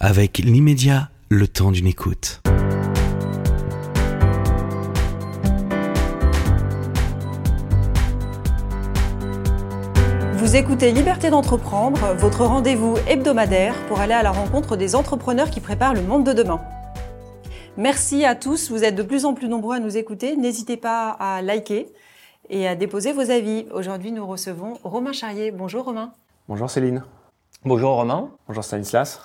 avec l'immédiat, le temps d'une écoute. Vous écoutez Liberté d'entreprendre, votre rendez-vous hebdomadaire pour aller à la rencontre des entrepreneurs qui préparent le monde de demain. Merci à tous, vous êtes de plus en plus nombreux à nous écouter. N'hésitez pas à liker et à déposer vos avis. Aujourd'hui, nous recevons Romain Charrier. Bonjour Romain. Bonjour Céline. Bonjour Romain. Bonjour Stanislas.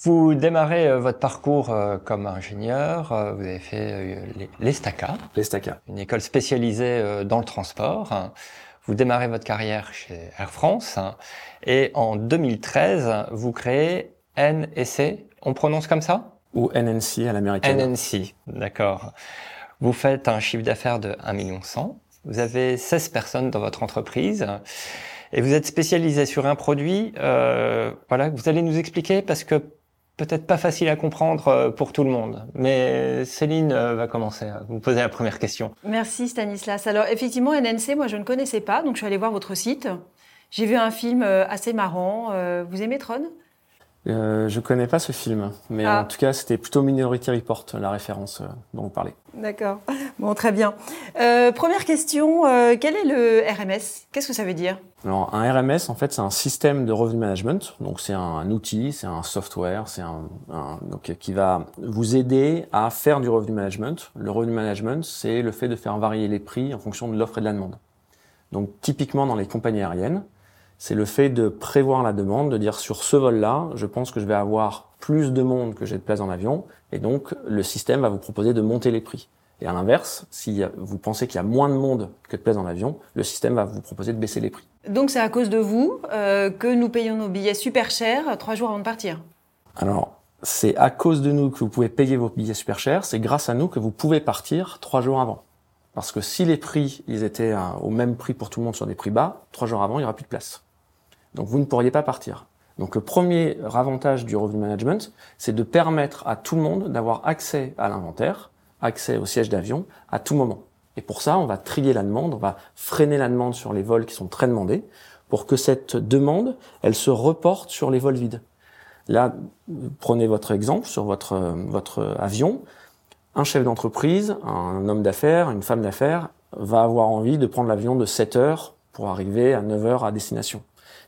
Vous démarrez euh, votre parcours euh, comme ingénieur, euh, vous avez fait l'ESTACA, l'ESTACA, une école spécialisée dans le transport. Vous démarrez votre carrière chez Air France et en 2013, vous créez NSC, on prononce comme ça? Ou NNC à l'américaine. NNC, d'accord. Vous faites un chiffre d'affaires de 1 million Vous avez 16 personnes dans votre entreprise et vous êtes spécialisé sur un produit. Euh, voilà, vous allez nous expliquer parce que peut-être pas facile à comprendre euh, pour tout le monde. Mais Céline euh, va commencer à vous poser la première question. Merci Stanislas. Alors effectivement, NNC, moi je ne connaissais pas, donc je suis allée voir votre site. J'ai vu un film euh, assez marrant. Vous aimez Tron? Euh, je connais pas ce film, mais ah. en tout cas, c'était plutôt Minority Report, la référence dont vous parlez. D'accord. Bon, très bien. Euh, première question, quel est le RMS Qu'est-ce que ça veut dire? Alors, un RMS, en fait, c'est un système de revenue management. Donc, c'est un, outil, c'est un software, c'est un, donc, qui va vous aider à faire du revenu management. Le revenu management, c'est le fait de faire varier les prix en fonction de l'offre et de la demande. Donc, typiquement dans les compagnies aériennes, c'est le fait de prévoir la demande, de dire sur ce vol-là, je pense que je vais avoir plus de monde que j'ai de place en avion, et donc le système va vous proposer de monter les prix. Et à l'inverse, si vous pensez qu'il y a moins de monde que de place en avion, le système va vous proposer de baisser les prix. Donc c'est à cause de vous euh, que nous payons nos billets super chers trois jours avant de partir? Alors, c'est à cause de nous que vous pouvez payer vos billets super chers, c'est grâce à nous que vous pouvez partir trois jours avant. Parce que si les prix, ils étaient euh, au même prix pour tout le monde sur des prix bas, trois jours avant, il n'y aura plus de place. Donc vous ne pourriez pas partir. Donc le premier avantage du revenue management, c'est de permettre à tout le monde d'avoir accès à l'inventaire, accès au siège d'avion à tout moment. Et pour ça, on va trier la demande, on va freiner la demande sur les vols qui sont très demandés, pour que cette demande, elle se reporte sur les vols vides. Là, prenez votre exemple sur votre, votre avion. Un chef d'entreprise, un homme d'affaires, une femme d'affaires, va avoir envie de prendre l'avion de 7 heures pour arriver à 9 heures à destination.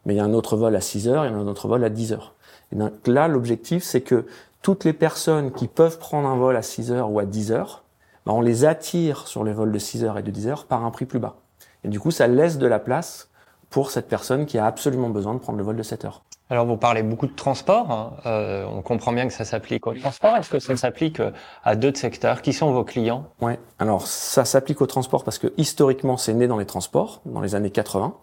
Mais il y a un autre vol à 6 heures, il y a un autre vol à 10 heures. Et donc là, l'objectif, c'est que toutes les personnes qui peuvent prendre un vol à 6 heures ou à 10 heures, ben on les attire sur les vols de 6 heures et de 10 heures par un prix plus bas. Et du coup, ça laisse de la place pour cette personne qui a absolument besoin de prendre le vol de 7 heures. Alors vous parlez beaucoup de transport, hein. euh, on comprend bien que ça s'applique au transport. Est-ce que ça s'applique euh, à d'autres secteurs Qui sont vos clients? Ouais, alors ça s'applique au transport parce que historiquement c'est né dans les transports, dans les années 80.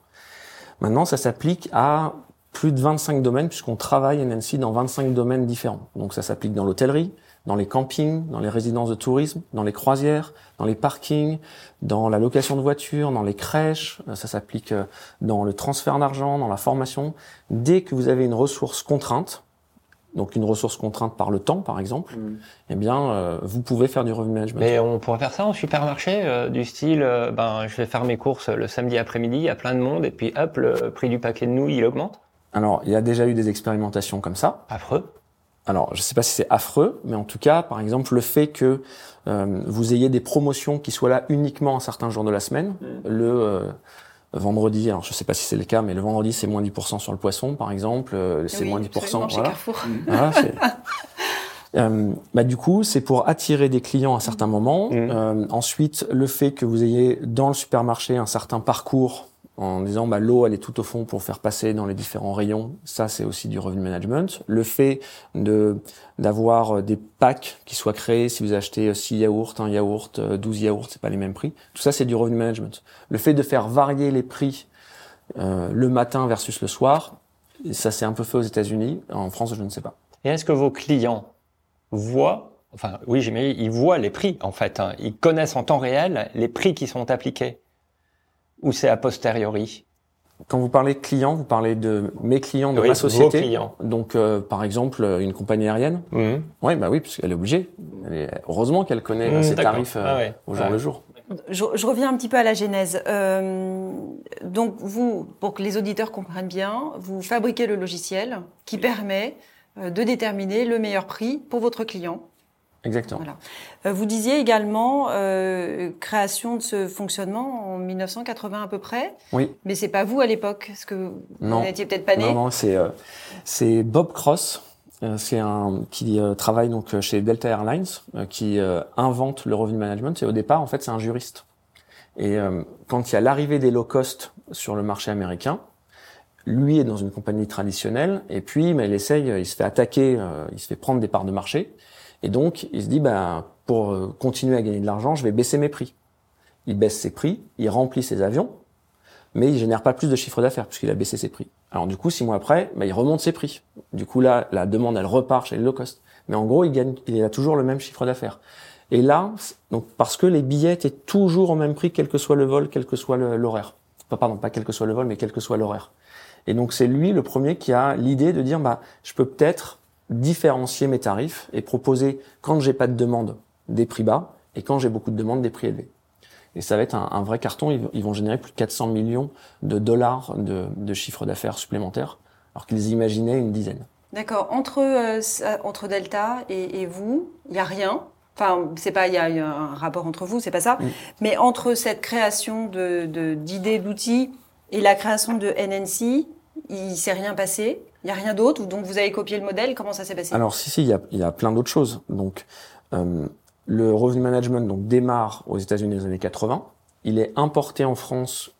Maintenant ça s'applique à plus de 25 domaines puisqu'on travaille NNC dans 25 domaines différents. Donc ça s'applique dans l'hôtellerie, dans les campings, dans les résidences de tourisme, dans les croisières, dans les parkings, dans la location de voitures, dans les crèches, euh, ça s'applique euh, dans le transfert d'argent, dans la formation. Dès que vous avez une ressource contrainte, donc une ressource contrainte par le temps, par exemple, mm. eh bien, euh, vous pouvez faire du revenu management. Mais on pourrait faire ça en supermarché, du style, ben, je vais faire mes courses le samedi après-midi, il y a plein de monde, et puis hop, le prix du paquet de nouilles, il augmente. Alors, il y a déjà eu des expérimentations comme ça. Affreux. Alors, je ne sais pas si c'est affreux, mais en tout cas, par exemple, le fait que euh, vous ayez des promotions qui soient là uniquement un certain jour de la semaine, mm. le euh, vendredi, alors je ne sais pas si c'est le cas, mais le vendredi c'est moins 10% sur le poisson, par exemple, euh, c'est moins 10%. Voilà. voilà euh, bah, du coup, c'est pour attirer des clients à certains moments. Mm. ensuite, le fait que vous ayez dans le supermarché un certain parcours en disant bah, l'eau elle est tout au fond pour faire passer dans les différents rayons, ça c'est aussi du revenu management. Le fait de d'avoir des packs qui soient créés, si vous achetez 6 yaourts, un yaourt, 12 yaourts, c'est pas les mêmes prix. Tout ça c'est du revenu management. Le fait de faire varier les prix euh, le matin versus le soir, ça c'est un peu fait aux États-Unis. En France, je ne sais pas. Et est-ce que vos clients voient Enfin, oui, j'ai ils voient les prix en fait. Hein. Ils connaissent en temps réel les prix qui sont appliqués ou c'est a posteriori quand vous parlez de clients, vous parlez de mes clients de ma société. clients. Donc, euh, par exemple, une compagnie aérienne. Mmh. Oui, bah oui, parce qu'elle est obligée. heureusement qu'elle connaît mmh, ses tarifs euh, ah au jour le jour. Je, je, reviens un petit peu à la genèse. Euh, donc, vous, pour que les auditeurs comprennent bien, vous fabriquez le logiciel qui permet euh, de déterminer le meilleur prix pour votre client. Exactement. Voilà. Euh, Vous disiez également euh, création de ce fonctionnement en 1980 à peu près, Oui. mais c'est pas vous à l'époque, parce que vous n'étiez peut-être pas né. Non, non, c'est euh, c'est Bob Cross, c'est un qui euh, travaille donc chez Delta Airlines, qui invente le revenue management. Et au départ, en fait, c'est un juriste. Et quand il y a l'arrivée des low cost sur le marché américain, lui est dans une compagnie traditionnelle, et puis mais il essaye, il se fait attaquer, il se fait prendre des parts de marché, et donc il se dit bah pour euh, continuer à gagner de l'argent, je vais baisser mes prix. Il baisse ses prix, il remplit ses avions, mais il génère pas plus de chiffre d'affaires puisqu'il a baissé ses prix. Alors du coup, six mois après, bah, il remonte ses prix. Du coup là, la demande elle repart chez les low cost. Mais en gros, il gagne, il a toujours le même chiffre d'affaires. Et là, donc parce que les billets étaient toujours au même prix, quel que soit le vol, quel que soit le- l'horaire. Pas pardon, pas quel que soit le vol, mais quel que soit l'horaire. Et donc c'est lui le premier qui a l'idée de dire bah je peux peut-être différencier mes tarifs et proposer quand j'ai pas de demande des prix bas et quand j'ai beaucoup de demandes des prix élevés. Et ça va être un, un vrai carton. Ils, ils vont générer plus de 400 millions de dollars de, de chiffre d'affaires supplémentaires, alors qu'ils imaginaient une dizaine. D'accord. Entre euh, ça- entre Delta et, et vous, il y a rien. Enfin, c'est pas il y, a un rapport entre vous, c'est pas ça. Mm. Mais entre cette création de- d'idées, d'outils et la création de NNC, il s'est rien passé? Il y a rien d'autre. Donc vous avez copié le modèle. Comment ça s'est passé? Alors si si, il y a, plein d'autres choses. Donc euh, le revenue management donc démarre aux États-Unis dans les années 80. Il est importé en France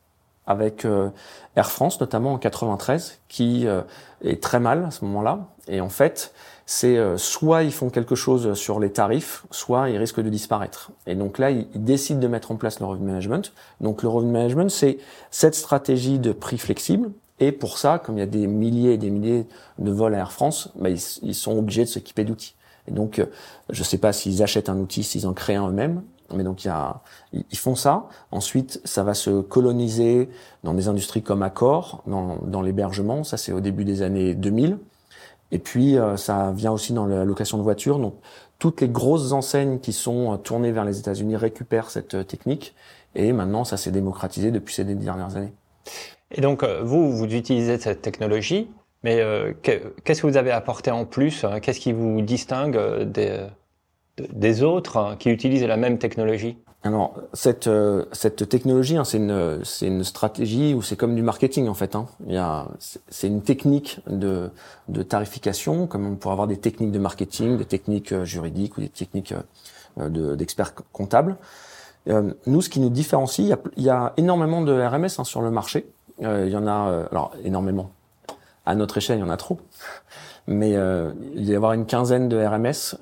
avec euh, Air France notamment en 93, qui euh, est très mal à ce moment-là. Et en fait, c'est soit ils font quelque chose sur les tarifs, soit ils risquent de disparaître. Et donc là, ils, ils décident de mettre en place le revenue management. Donc le revenue management, c'est cette stratégie de prix flexible. Et pour ça, comme il y a des milliers et des milliers de vols à Air France, bah, ils, sont obligés de s'équiper d'outils. Et donc, euh, je ne sais pas s'ils achètent un outil, s'ils en créent un eux-mêmes, mais donc y a, ils font ça. Ensuite, ça va se coloniser dans des industries comme Accor, dans, dans l'hébergement. Ça, c'est au début des années 2000. Et puis, euh, ça vient aussi dans la location de voitures. Donc, toutes les grosses enseignes qui sont euh, tournées vers les États-Unis récupèrent cette technique. Et maintenant, ça s'est démocratisé depuis ces dernières années. Et donc, euh, vous, vous utilisez cette technologie, mais euh, que- qu'est-ce que vous avez apporté en plus hein? Qu'est-ce qui vous distingue euh, des, de- des autres hein, qui utilisent la même technologie? Alors cette euh, cette technologie, hein, c'est une une stratégie ou c'est comme du marketing en fait. Hein. C'est- une technique de de tarification, comme on pourrait avoir des techniques de marketing, des techniques euh, juridiques ou des techniques euh, de- d'experts comptables. Euh, nous, ce qui nous différencie, il y a, y a énormément de RMS hein, sur le marché. Euh, il y en a euh, alors énormément. À notre échelle, il y en a trop. Mais euh, il y avoir une quinzaine de RMS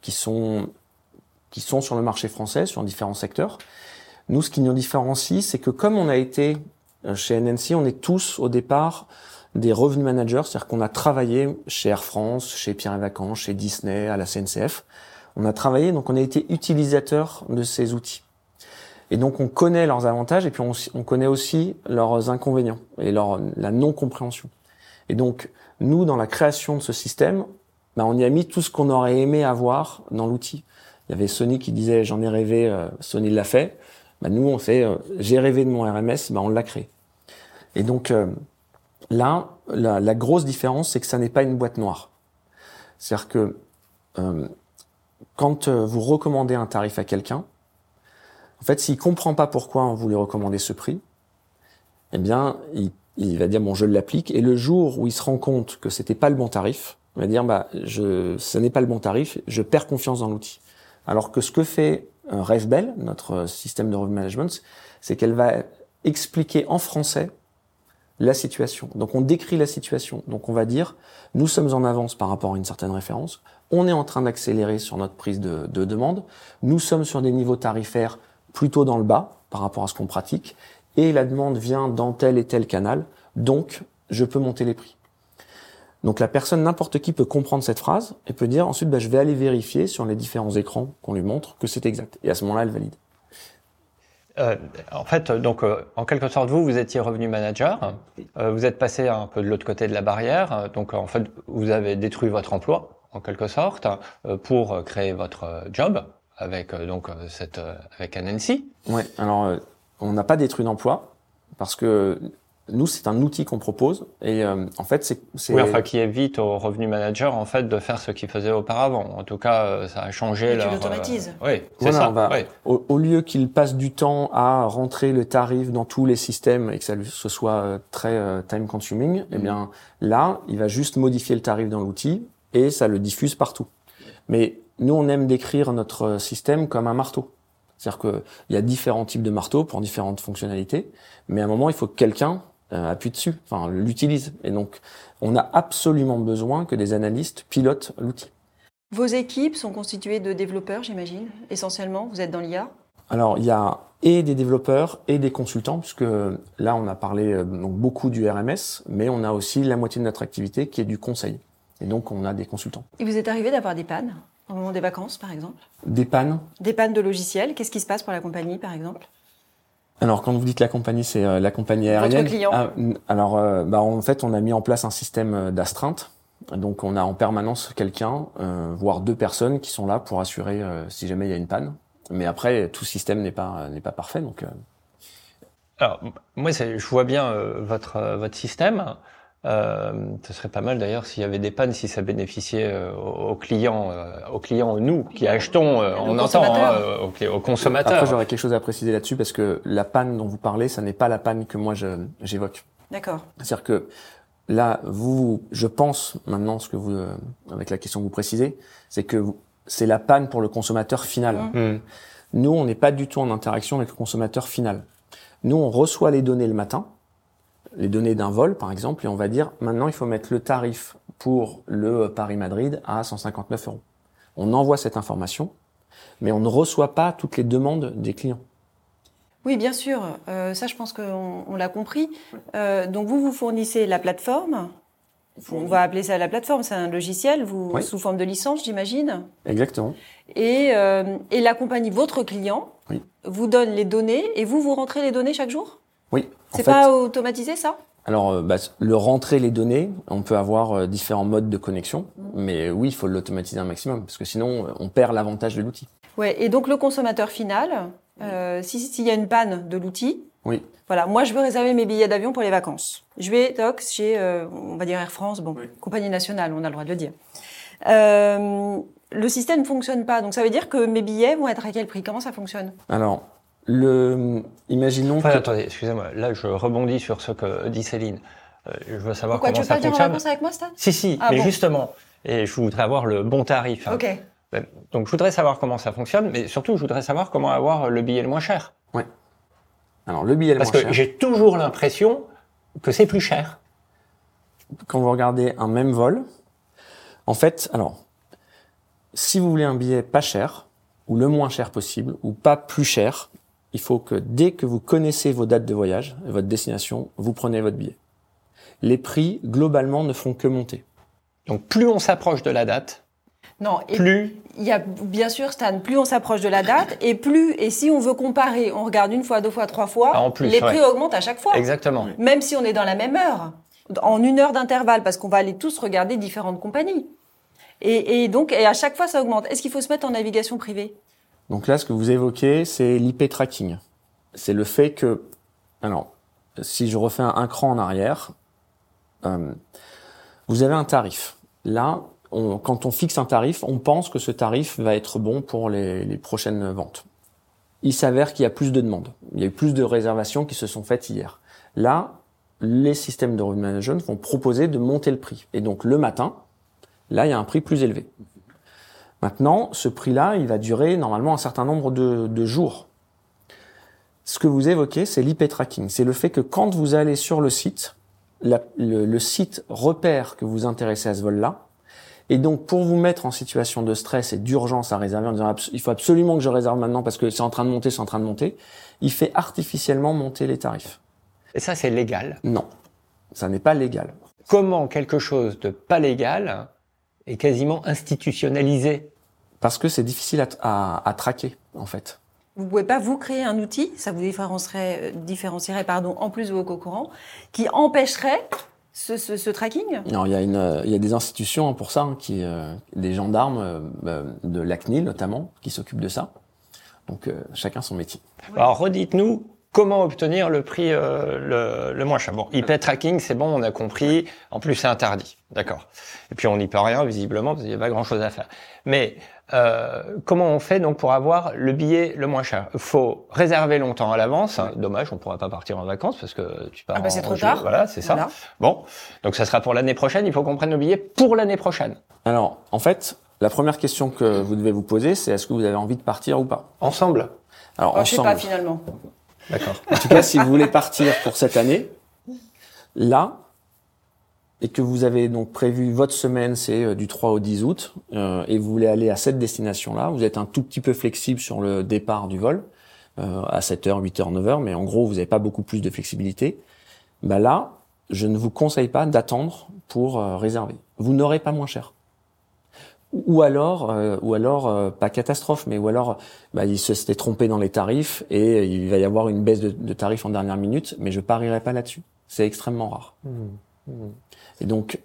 qui sont qui sont sur le marché français, sur différents secteurs. Nous, ce qui nous différencie, c'est que comme on a été chez NNC, on est tous au départ des revenue managers, c'est-à-dire qu'on a travaillé chez Air France, chez Pierre et Vacances, chez Disney, à la CNCF. On a travaillé, donc on a été utilisateur de ces outils. Et donc on connaît leurs avantages et puis on, on connaît aussi leurs inconvénients et leur, la non-compréhension. Et donc nous, dans la création de ce système, ben, on y a mis tout ce qu'on aurait aimé avoir dans l'outil. Il y avait Sony qui disait j'en ai rêvé, euh, Sony l'a fait. Ben, nous on fait euh, j'ai rêvé de mon RMS, ben, on l'a créé. Et donc euh, là, la, la grosse différence, c'est que ça n'est pas une boîte noire. C'est-à-dire que euh, quand euh, vous recommandez un tarif à quelqu'un, en fait, s'il comprend pas pourquoi vous lui recommandez ce prix, eh bien, il, il va dire bon, je l'applique. Et le jour où il se rend compte que c'était pas le bon tarif, il va dire bah, je, ce n'est pas le bon tarif, je perds confiance dans l'outil. Alors que ce que fait euh, RevBell, notre système de revenue management, c'est qu'elle va expliquer en français la situation. Donc on décrit la situation. Donc on va dire, nous sommes en avance par rapport à une certaine référence, on est en train d'accélérer sur notre prise de, de demande, nous sommes sur des niveaux tarifaires plutôt dans le bas par rapport à ce qu'on pratique, et la demande vient dans tel et tel canal, donc je peux monter les prix. Donc la personne, n'importe qui peut comprendre cette phrase et peut dire ensuite bah, je vais aller vérifier sur les différents écrans qu'on lui montre que c'est exact. Et à ce moment-là, elle valide. Euh, en fait, donc, euh, en quelque sorte, vous, vous étiez revenu manager. Euh, vous êtes passé un peu de l'autre côté de la barrière. Donc, en fait, vous avez détruit votre emploi, en quelque sorte, pour créer votre job avec euh, donc euh, cette euh, avec Anansi. Ouais. Alors, euh, on n'a pas détruit d'emploi parce que nous, c'est un outil qu'on propose et euh, en fait, c'est c'est- Oui, enfin, qui évite au revenu manager en fait de faire ce qu'il faisait aupalement. En tout cas, ça a changé. Et tu leur, l'automatises. euh, Oui, c'est Voilà, ça. va- oui. au, au lieu qu'il passe du temps à rentrer le tarif dans tous les systèmes et que ça ce soit très euh, time consuming, eh bien là, il va juste modifier le tarif dans l'outil et ça le diffuse partout. Mais nous, on aime décrire notre système comme un marteau. C'est-à-dire qu'il y a différents types de marteaux pour différentes fonctionnalités, mais à un moment, il faut que quelqu'un euh, appuie dessus, enfin l'utilise. Et donc, on a absolument besoin que des analystes pilotent l'outil. Vos équipes sont constituées de développeurs, j'imagine, essentiellement. Vous êtes dans l'IA. Alors, il y a et des développeurs et des consultants, puisque là, on a parlé euh, donc beaucoup du RMS, mais on a aussi la moitié de notre activité qui est du conseil. Et donc, on a des consultants. Il vous est arrivé d'avoir des pannes? Au moment des vacances, par exemple Des pannes. Des pannes de logiciels. Qu'est-ce qui se passe pour la compagnie, par exemple Alors, quand vous dites la compagnie, c'est euh, la compagnie Votre aérienne. client. Ah, alors, euh, bah, en fait, on a mis en place un système euh, d'astreinte. Donc, on a en permanence quelqu'un, euh, voire deux personnes, qui sont là pour assurer euh, si jamais il y a une panne. Mais après, tout système n'est pas n'est pas parfait, donc. euh, Alors, moi, je vois bien euh, votre euh, votre système. Euh, ce serait pas mal d'ailleurs s'il y avait des pannes, si ça bénéficiait euh, aux clients, euh, aux clients nous qui achetons, euh, on entend, hein, aux, consommateurs. Après, j'aurais quelque chose à préciser là-dessus parce que la panne dont vous parlez, ça n'est pas la panne que moi j'évoque. D'accord. C'est-à-dire que là, vous, je pense maintenant, ce que vous, euh, avec la question que vous précisez, c'est que c'est la panne pour le consommateur final. Mhm. Hmm. Nous, on n'est pas du tout en interaction avec le consommateur final. Nous, on reçoit les données le matin, les données d'un vol, par exemple, et on va dire, maintenant, il faut mettre le tarif pour le Paris-Madrid à 159 euros. On envoie cette information, mais on ne reçoit pas toutes les demandes des clients. Oui, bien sûr. Euh, ça, je pense qu'on on l'a compris. Euh, donc, vous, vous fournissez la plateforme. On va appeler ça la plateforme. C'est un logiciel, vous, Oui. sous forme de licence, j'imagine. Exactement. Et, euh, et la compagnie, votre client, Oui. vous donne les données et vous, vous rentrez les données chaque jour? Oui. C'est fait, pas automatisé, ça? Alors, euh, bah, le rentrer les données, on peut avoir euh, différents modes de connexion, mais oui, il faut l'automatiser un maximum, parce que sinon, euh, on perd l'avantage de l'outil. Ouais. Et donc, le consommateur final, euh, si- s'il y a une panne de l'outil, Oui. Voilà, moi je veux réserver mes billets d'avion pour les vacances. Je vais toc chez, euh, on va dire Air France, bon, compagnie nationale, on a le droit de le dire. Euh, le système ne fonctionne pas, donc ça veut dire que mes billets vont être à quel prix? Comment ça fonctionne? Alors, le, imaginons Enfin, que... attendez, excusez-moi. Là, je rebondis sur ce que dit Céline. Euh, je veux savoir Pourquoi tu comment veux ça pas dire en fonctionne. vacances avec moi, Stan? Si, si, Ah mais bon. justement. Et je voudrais avoir le bon tarif. hein. Ok. Ben, Donc, je voudrais savoir comment ça fonctionne, mais surtout, je voudrais savoir comment avoir le billet le moins cher. Alors, le billet le Parce moins que cher, j'ai toujours l'impression que c'est plus cher. quand vous regardez un même vol, en fait, alors, si vous voulez un billet pas cher, ou le moins cher possible, ou pas plus cher, il faut que dès que vous connaissez vos dates de voyage votre destination, vous prenez votre billet. Les prix, globalement, ne font que monter. Donc, plus on s'approche de la date, Non, et plus il y a bien sûr, Stan, plus on s'approche de la date, et plus, et si on veut comparer, on regarde une fois, deux fois, trois fois, Ah, en plus, les ouais. prix augmentent à chaque fois. Exactement. Même si on est dans la même heure, en une heure d'intervalle, parce qu'on va aller tous regarder différentes compagnies. Et, et donc, et à chaque fois, ça augmente. Est-ce qu'il faut se mettre en navigation privée? Donc là, ce que vous évoquez, c'est l'IP tracking. C'est le fait que, alors, si je refais un, cran en arrière, euh, vous avez un tarif. Là, quand on fixe un tarif, on pense que ce tarif va être bon pour les, prochaines ventes. Il s'avère qu'il y a plus de demandes. Il y a eu plus de réservations qui se sont faites hier. Là, les systèmes de revenue management vont proposer de monter le prix. Et donc, le matin, là, il y a un prix plus élevé. Maintenant, ce prix-là, il va durer normalement un certain nombre de, de jours. Ce que vous évoquez, c'est l'IP tracking. C'est le fait que quand vous allez sur le site, la- le, le site repère que vous intéressez à ce vol-là. Et donc, pour vous mettre en situation de stress et d'urgence à réserver en disant il faut absolument que je réserve maintenant parce que c'est en train de monter, c'est en train de monter, il fait artificiellement monter les tarifs. Et ça, c'est légal? Non, ça n'est pas légal. Comment quelque chose de pas légal est quasiment institutionnalisé Parce que c'est difficile à, à, à traquer, en fait. Vous pouvez pas vous créer un outil, ça vous différencierait, euh, différencierait pardon, en plus de vos concurrents, qui empêcherait ce, ce, ce tracking? Alors, il y a une, euh, il y a des institutions hein, pour ça, hein, qui, euh, des gendarmes euh, euh, de l'ACNIL notamment, qui s'occupent de ça. Donc, euh, chacun son métier. Alors, redites-nous comment obtenir le prix euh, le, le, moins cher. Bon, IP tracking, c'est bon, on a compris. En plus, c'est interdit, d'accord. Et puis on n'y peut rien visiblement parce qu'il n'y a pas grand-chose à faire. Mais euh, comment on fait donc pour avoir le billet le moins cher? Faut réserver longtemps à l'avance. Dommage, on pourra pas partir en vacances parce que tu pars. Ah bah c'est trop tard. Voilà, c'est ça. Bon, donc ça sera pour l'année prochaine. Il faut qu'on prenne nos billets pour l'année prochaine. Alors, en fait, la première question que vous devez vous poser, c'est est-ce que vous avez envie de partir ou pas? Ensemble. Alors, oh, ensemble. Je sais pas finalement. D'accord. En tout cas, si vous voulez partir pour cette année, là, et que vous avez donc prévu votre semaine, c'est euh, du 3 au 10 août, euh, et vous voulez aller à cette destination-là, vous êtes un tout petit peu flexible sur le départ du vol, euh, à 7h, 8h, 9h, mais en gros, vous n'avez pas beaucoup plus de flexibilité. Bah là, je ne vous conseille pas d'attendre pour euh, réserver. Vous n'aurez pas moins cher ou alors, euh, ou alors euh, pas catastrophe, mais ou alors bah, il se s'était trompé dans les tarifs et il va y avoir une baisse de, de tarifs en dernière minute, mais je parierai pas là-dessus. C'est extrêmement rare. Mmh. Mmh. Et donc,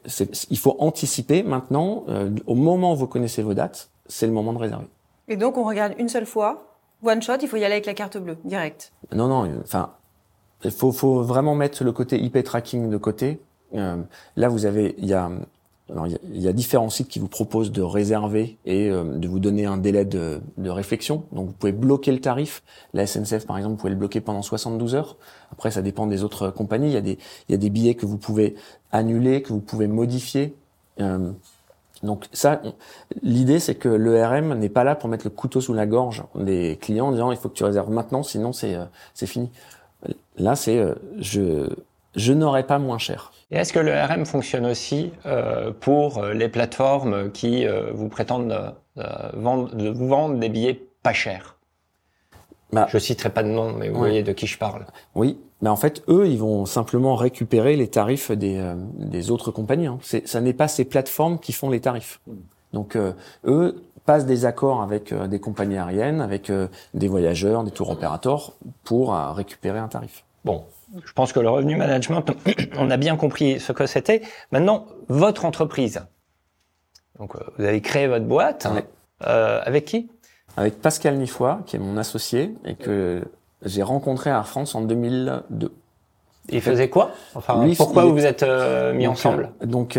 il faut anticiper maintenant. Euh, au moment où vous connaissez vos dates, c'est le moment de réserver. Et donc, on regarde une seule fois, one shot. Il faut y aller avec la carte bleue, direct. Non, non. Enfin, il faut, faut vraiment mettre le côté IP tracking de côté. là, vous avez, il y a alors, il y, a différents sites qui vous proposent de réserver et euh, de vous donner un délai de, de, réflexion. Donc, vous pouvez bloquer le tarif. La SNCF, par exemple, vous pouvez le bloquer pendant 72 heures. Après, ça dépend des autres compagnies. Il y a des, y a des billets que vous pouvez annuler, que vous pouvez modifier. Euh, donc ça, l'idée c'est que l'ERM n'est pas là pour mettre le couteau sous la gorge des clients en disant il faut que tu réserves maintenant, sinon c'est euh, c'est fini. Là, c'est je je n'aurai pas moins cher. Et est-ce que le RM fonctionne aussi euh, pour euh, les plateformes qui euh, vous prétendent vendre, de vous vendre des billets pas chers? Bah, Je citerai pas de nom, mais vous voyez de qui je parle. Oui, mais en fait, eux, ils vont simplement récupérer les tarifs des, des autres compagnies. Hein. Ça n'est pas ces plateformes qui font les tarifs. Donc, eux passent des accords avec des compagnies aériennes, avec des voyageurs, des tours opérateurs, pour récupérer un tarif. Bon, je pense que le revenu management, on a bien compris ce que c'était. Maintenant, votre entreprise. Donc, euh, vous avez créé votre boîte. Euh, avec qui? Avec Pascal Nifoy, qui est mon associé et que j'ai rencontré à France en 2002. Il faisait quoi? Enfin, pourquoi vous vous êtes euh, mis ensemble? Donc,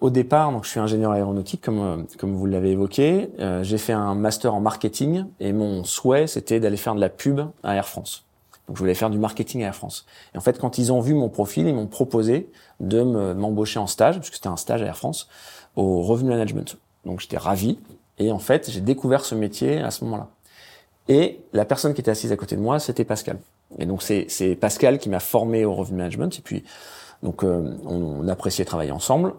au départ, donc je suis ingénieur aéronautique, comme comme vous l'avez évoqué. j'ai fait un master en marketing et mon souhait, c'était d'aller faire de la pub à Air France. Je voulais faire du marketing à Air France. Et en fait, quand ils ont vu mon profil, ils m'ont proposé de m'embaucher en stage, puisque c'était un stage à Air France, au Revenue Management. Donc j'étais ravi. Et en fait, j'ai découvert ce métier à ce moment-là. Et la personne qui était assise à côté de moi, c'était Pascal. Et donc c'est Pascal qui m'a formé au Revenue Management. Et puis donc euh, on, on appréciait travailler ensemble.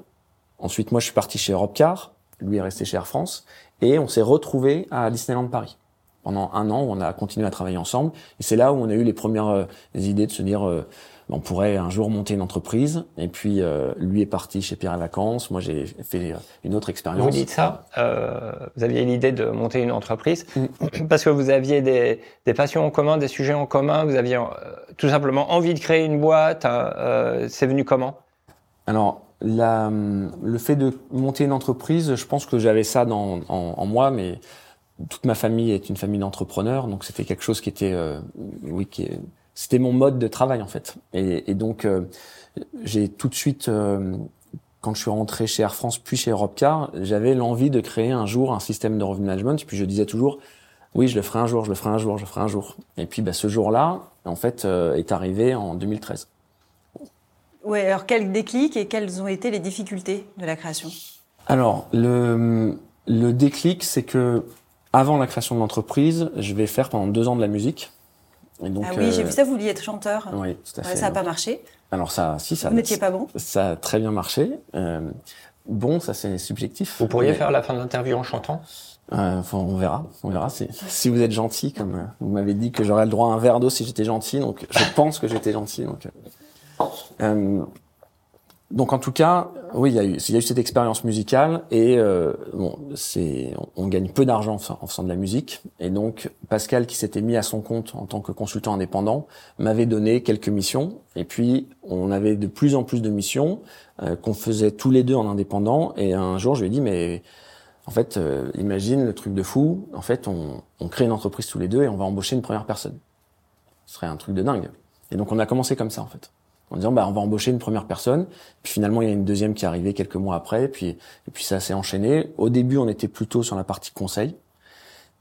Ensuite, moi, je suis parti chez Europcar. Lui est resté chez Air France. Et on s'est retrouvé à Disneyland Paris pendant un an on a continué à travailler ensemble. Et c'est là où on a eu les premières euh, idées de se dire euh, on pourrait un jour monter une entreprise. Et puis euh, lui est parti chez Pierre et Vacances. Moi j'ai fait une autre expérience. Vous dites ça Vous aviez l'idée de monter une entreprise mm. parce que vous aviez des, des, passions en commun, des sujets en commun. Vous aviez tout simplement envie de créer une boîte. C'est venu comment? Alors la, le fait de monter une entreprise, je pense que j'avais ça dans, en, en moi, mais toute ma famille est une famille d'entrepreneurs, donc c'était quelque chose qui était, euh, oui, qui c'était mon mode de travail en fait. Et, et donc euh, j'ai tout de suite, euh, quand je suis rentré chez Air France puis chez Europcar, j'avais l'envie de créer un jour un système de revenue management. Et puis je disais toujours, oui, je le ferai un jour, je le ferai un jour, je le ferai un jour. Et puis bah, ce jour-là, en fait, est arrivé en 2013. Ouais, alors quel déclic et quelles ont été les difficultés de la création? Alors le le déclic, c'est que avant la création de l'entreprise, je vais faire pendant deux ans de la musique. Et donc, ah oui, j'ai vu euh, ça, vous vouliez être chanteur. Oui, tout à fait. ça n'a pas marché. Alors ça, si ça. Vous n'étiez pas bon. Ça a très bien marché. Euh, bon, ça c'est subjectif. Vous pourriez faire la fin de l'interview en chantant? Euh, on verra, on verra. Si, si vous êtes gentil, comme euh, vous m'avez dit que j'aurais le droit à un verre d'eau si j'étais gentil, donc je pense que j'étais gentil. Donc, euh, donc en tout cas, oui, il y a eu, il y a eu cette expérience musicale et euh, bon, c'est, on, gagne peu d'argent en faisant de la musique. Et donc Pascal qui s'était mis à son compte en tant que consultant indépendant m'avait donné quelques missions. Et puis on avait de plus en plus de missions euh, qu'on faisait tous les deux en indépendant. Et un jour je lui ai dit mais en fait euh, imagine le truc de fou, en fait on, on crée une entreprise tous les deux et on va embaucher une première personne. Ce serait un truc de dingue. Et donc on a commencé comme ça en fait, en disant bah on va embaucher une première personne. Puis finalement il y a une deuxième qui est arrivée quelques mois après. Et puis et puis ça s'est enchaîné. Au début on était plutôt sur la partie conseil.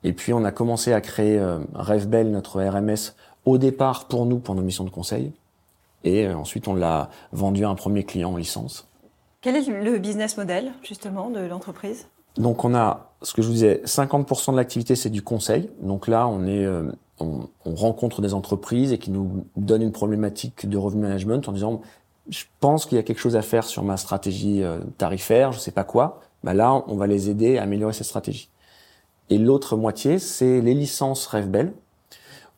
Et puis on a commencé à créer euh, RevBell, notre RMS, au départ pour nous, pour nos missions de conseil. Et euh, ensuite on l'a vendu à un premier client en licence. Quel est le business model justement de l'entreprise? Donc on a, ce que je vous disais, 50% de l'activité c'est du conseil. Donc là on est, euh, on, on, rencontre des entreprises et qui nous donnent une problématique de revenu management en disant, je pense qu'il y a quelque chose à faire sur ma stratégie euh, tarifaire, je sais pas quoi. Bah là on va les aider à améliorer cette stratégie. Et l'autre moitié c'est les licences RevBell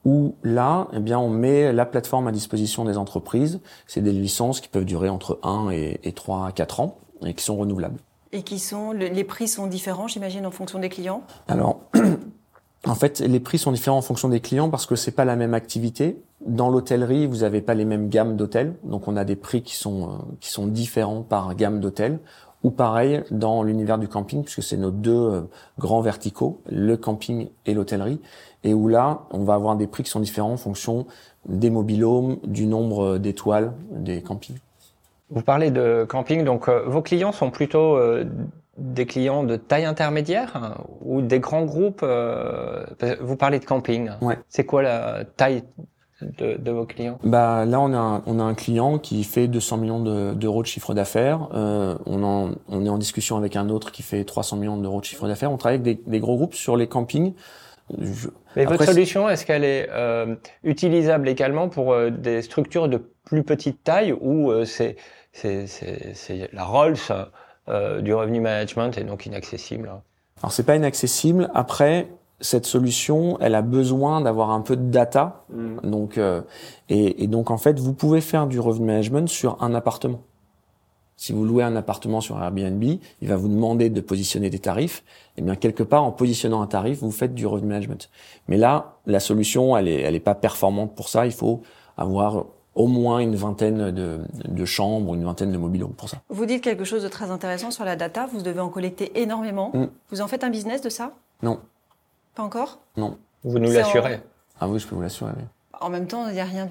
où là, eh bien, on met la plateforme à disposition des entreprises. C'est des licences qui peuvent durer entre 1 et, et 3 à 4 ans et qui sont renouvelables. Et qui sont, les prix sont différents, j'imagine, en fonction des clients? Alors, en fait, les prix sont différents en fonction des clients parce que c'est pas la même activité. Dans l'hôtellerie, vous n'avez pas les mêmes gammes d'hôtels, donc on a des prix qui sont euh, qui sont différents par gamme d'hôtels. Ou pareil dans l'univers du camping, puisque c'est nos deux euh, grands verticaux, le camping et l'hôtellerie, et où là, on va avoir des prix qui sont différents en fonction des mobilhomes, du nombre d'étoiles des campings. Vous parlez de camping, donc euh, vos clients sont plutôt euh, des clients de taille intermédiaire hein, ou des grands groupes euh, Vous parlez de camping. Ouais. C'est quoi la taille de, de, vos clients? Bah là, on a un, on a un client qui fait 200 millions d'euros de, de, chiffre d'affaires. Euh, on, en, on est en discussion avec un autre qui fait 300 millions d'euros de chiffre d'affaires. On travaille avec des, des, gros groupes sur les campings. Je... Mais Après, votre solution, est-ce qu'elle est, euh, utilisable également pour euh, des structures de plus petite taille ou euh, c'est c'est la Rolls euh, du revenu management et donc inaccessible Alors c'est pas inaccessible. Après, cette solution, elle a besoin d'avoir un peu de data. Mm. Donc, euh, et, et, donc en fait, vous pouvez faire du revenu management sur un appartement. Si vous louez un appartement sur Airbnb, il va vous demander de positionner des tarifs. Et bien quelque part, en positionnant un tarif, vous faites du revenu management. Mais là, la solution, elle est, elle est pas performante pour ça. Il faut avoir au moins une vingtaine de, de chambres, une vingtaine de mobilhomes pour ça. Vous dites quelque chose de très intéressant sur la data. Vous devez en collecter énormément. Mm. Vous en faites un business de ça? Non. Pas encore? Non. Vous nous l'assurez en... Ah oui, je peux vous l'assurer. Oui. En même temps, il n'y a rien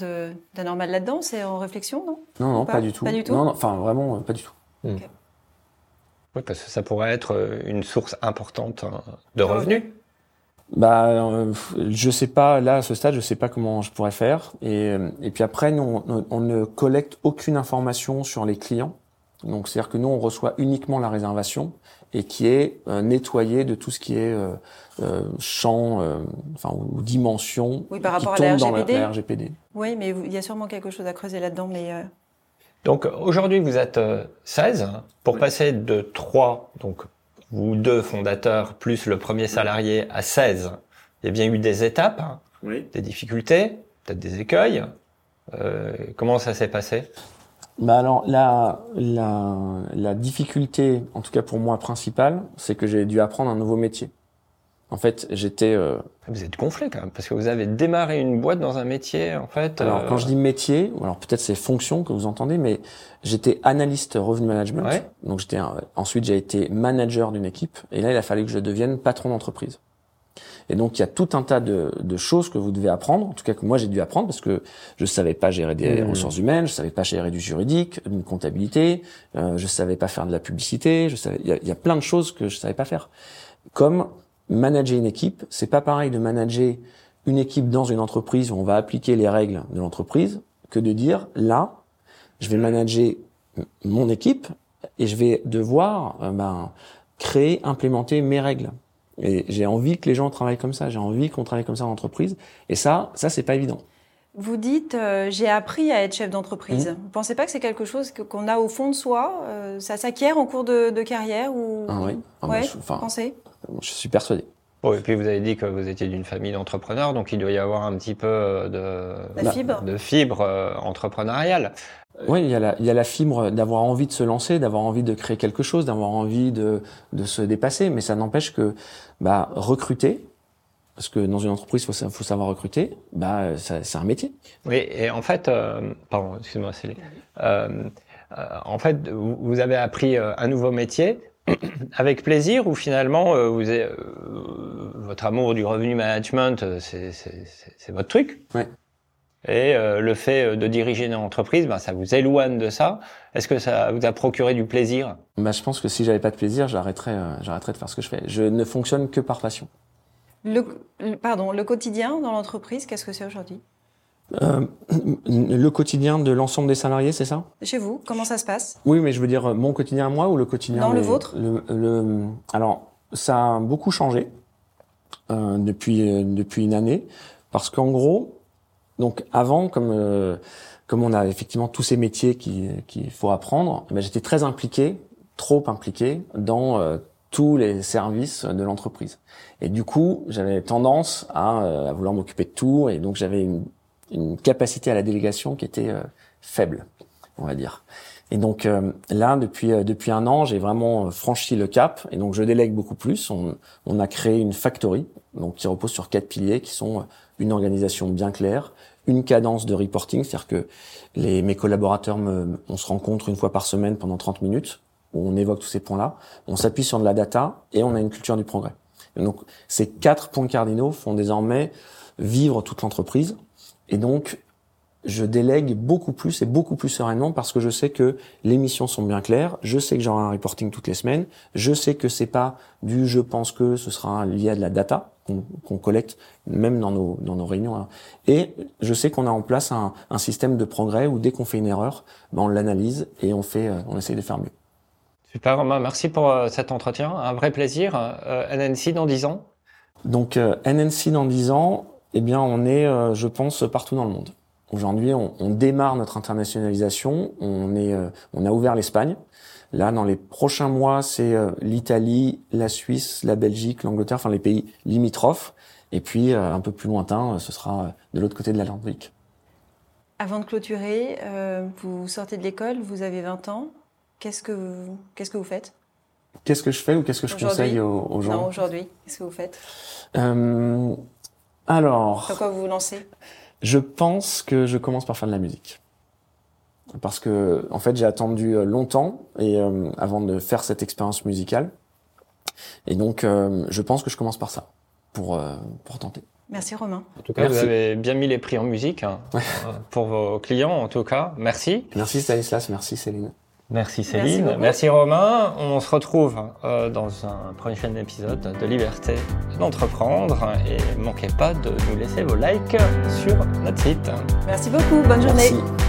d'anormal là-dedans, c'est en réflexion, non? Non, non, pas, pas, du tout. Pas du tout? Non, non enfin, vraiment, euh, pas du tout. Okay. Mmh. Oui, parce que ça pourrait être euh, une source importante hein, de revenus. Bah, euh, je sais pas. Là, à ce stade, je sais pas comment je pourrais faire. Et, et puis après, nous, on, on, ne collecte aucune information sur les clients. Donc, c'est-à-dire que nous, on reçoit uniquement la réservation et qui est euh, nettoyé de tout ce qui est euh, euh, champ, euh, enfin ou, dimension oui, par qui rapport tombe à la dans RGPD. la, la RGPD. Oui, mais il y a sûrement quelque chose à creuser là-dedans, mais. Euh... Donc aujourd'hui, vous êtes 16 pour oui. passer de 3, donc vous deux fondateurs plus le premier salarié à 16. Il y a bien eu des étapes, oui. des difficultés, peut-être des écueils. Euh, comment ça s'est passé? Bah alors la, la, la difficulté, en tout cas pour moi principale, c'est que j'ai dû apprendre un nouveau métier. En fait, j'étais. Euh... Vous êtes gonflé quand même parce que vous avez démarré une boîte dans un métier en fait. Alors quand je dis métier, alors peut-être c'est fonction que vous entendez, mais j'étais analyste revenu management. Ouais. Donc j'étais ensuite j'ai été manager d'une équipe et là il a fallu que je devienne patron d'entreprise. Et donc il y a tout un tas de, de, choses que vous devez apprendre, en tout cas que moi j'ai dû apprendre parce que je savais pas gérer des mmh. ressources humaines, je savais pas gérer du juridique, une comptabilité, euh, je savais pas faire de la publicité, je savais il y a, y a plein de choses que je savais pas faire. Comme manager une équipe, c'est pas pareil de manager une équipe dans une entreprise où on va appliquer les règles de l'entreprise que de dire là, je vais manager mon équipe et je vais devoir euh, ben, créer, implémenter mes règles. Et j'ai envie que les gens travaillent comme ça. J'ai envie qu'on travaille comme ça en entreprise. Et ça, ça c'est pas évident. Vous dites, euh, j'ai appris à être chef d'entreprise. Mmh. Vous pensez pas que c'est quelque chose qu'on a au fond de soi euh, Ça s'acquiert en cours de, de, carrière ou ah oui. Ah ouais, bah, je, enfin, pensez je suis persuadé. Bon, et puis vous avez dit que vous étiez d'une famille d'entrepreneurs, donc il doit y avoir un petit peu de, La fibre. de fibre euh, entrepreneuriale. Oui, il y a la, il y a la fibre d'avoir envie de se lancer, d'avoir envie de créer quelque chose, d'avoir envie de, de se dépasser, mais ça n'empêche que bah, recruter, parce que dans une entreprise, il faut, faut, savoir recruter, bah, c'est un métier. Oui, et en fait, euh, pardon, excuse-moi, c'est euh, euh, en fait, vous avez appris un nouveau métier avec plaisir ou finalement vous avez, votre amour du revenu management, c'est votre truc? Ouais. Et le fait de diriger une entreprise, ben, ça vous éloigne de ça? Est-ce que ça vous a procuré du plaisir? Bah, Je pense que si j'avais pas de plaisir, j'arrêterais, j'arrêterais de faire ce que je fais. Je ne fonctionne que par passion. Le, pardon, le quotidien dans l'entreprise, qu'est-ce que c'est aujourd'hui euh, le quotidien de l'ensemble des salariés, c'est ça Chez vous, comment ça se passe Oui, mais je veux dire mon quotidien à moi ou le quotidien Non, le vôtre. Le, le, alors, ça a beaucoup changé euh, depuis euh, depuis une année parce qu'en gros, donc avant, comme comme on a effectivement tous ces métiers qu'il qui faut apprendre, eh ben, j'étais très impliqué, trop impliqué dans tous les services de l'entreprise. Et du coup, j'avais tendance à, à vouloir m'occuper de tout, et donc j'avais une une capacité à la délégation qui était euh, faible, on va dire. Et donc euh, là, depuis euh, depuis un an, j'ai vraiment franchi le cap et donc je délègue beaucoup plus. On, on, a créé une factory donc qui repose sur quatre piliers qui sont une organisation bien claire, une cadence de reporting, c'est-à-dire que les mes collaborateurs me, on se rencontre une fois par semaine pendant 30 minutes où on évoque tous ces points-là, on s'appuie sur de la data et on a une culture du progrès. Donc ces quatre points cardinaux font désormais vivre toute l'entreprise et donc, je délègue beaucoup plus et beaucoup plus sereinement parce que je sais que les missions sont bien claires, je sais que j'aurai un reporting toutes les semaines, je sais que c'est pas du je pense que ce sera lié à de la data qu'on collecte même dans nos, dans nos réunions. Hein. Et je sais qu'on a en place un, un, système de progrès où dès qu'on fait une erreur, ben on l'analyse et on fait, euh, on essaye de faire mieux. Super Romain, merci pour euh, cet entretien, un vrai plaisir. Euh, NNC dans 10 ans Donc NNC dans 10 ans, eh bien, on est, euh, je pense, partout dans le monde. Aujourd'hui, on, on, démarre notre internationalisation. On est, euh, on a ouvert l'Espagne. Là, dans les prochains mois, c'est euh, l'Italie, la Suisse, la Belgique, l'Angleterre, enfin les pays limitrophes. Et puis, un peu plus lointain, ce sera de l'autre côté de l'Atlantique. Avant de clôturer, vous sortez de l'école, vous avez 20 ans. Qu'est-ce que vous, qu'est-ce que vous faites? Qu'est-ce que je fais ou qu'est-ce que je conseille aux, aux gens? Non, aujourd'hui, qu'est-ce que vous faites? Alors. Sur quoi vous vous lancez? Je pense que je commence par faire de la musique. Parce que, en fait, j'ai attendu euh, longtemps et euh, avant de faire cette expérience musicale. Et donc, euh, je pense que je commence par ça, pour, euh, pour tenter. Merci Romain. En tout cas, Merci. vous avez bien mis les prix en musique hein, pour vos clients, en tout cas. Merci. Merci Stanislas, merci Céline. Merci Céline, merci, merci, Romain. On se retrouve euh, dans un prochain épisode de Liberté d'entreprendre et manquez pas de nous laisser vos likes sur notre site. Merci beaucoup, bonne journée. Merci.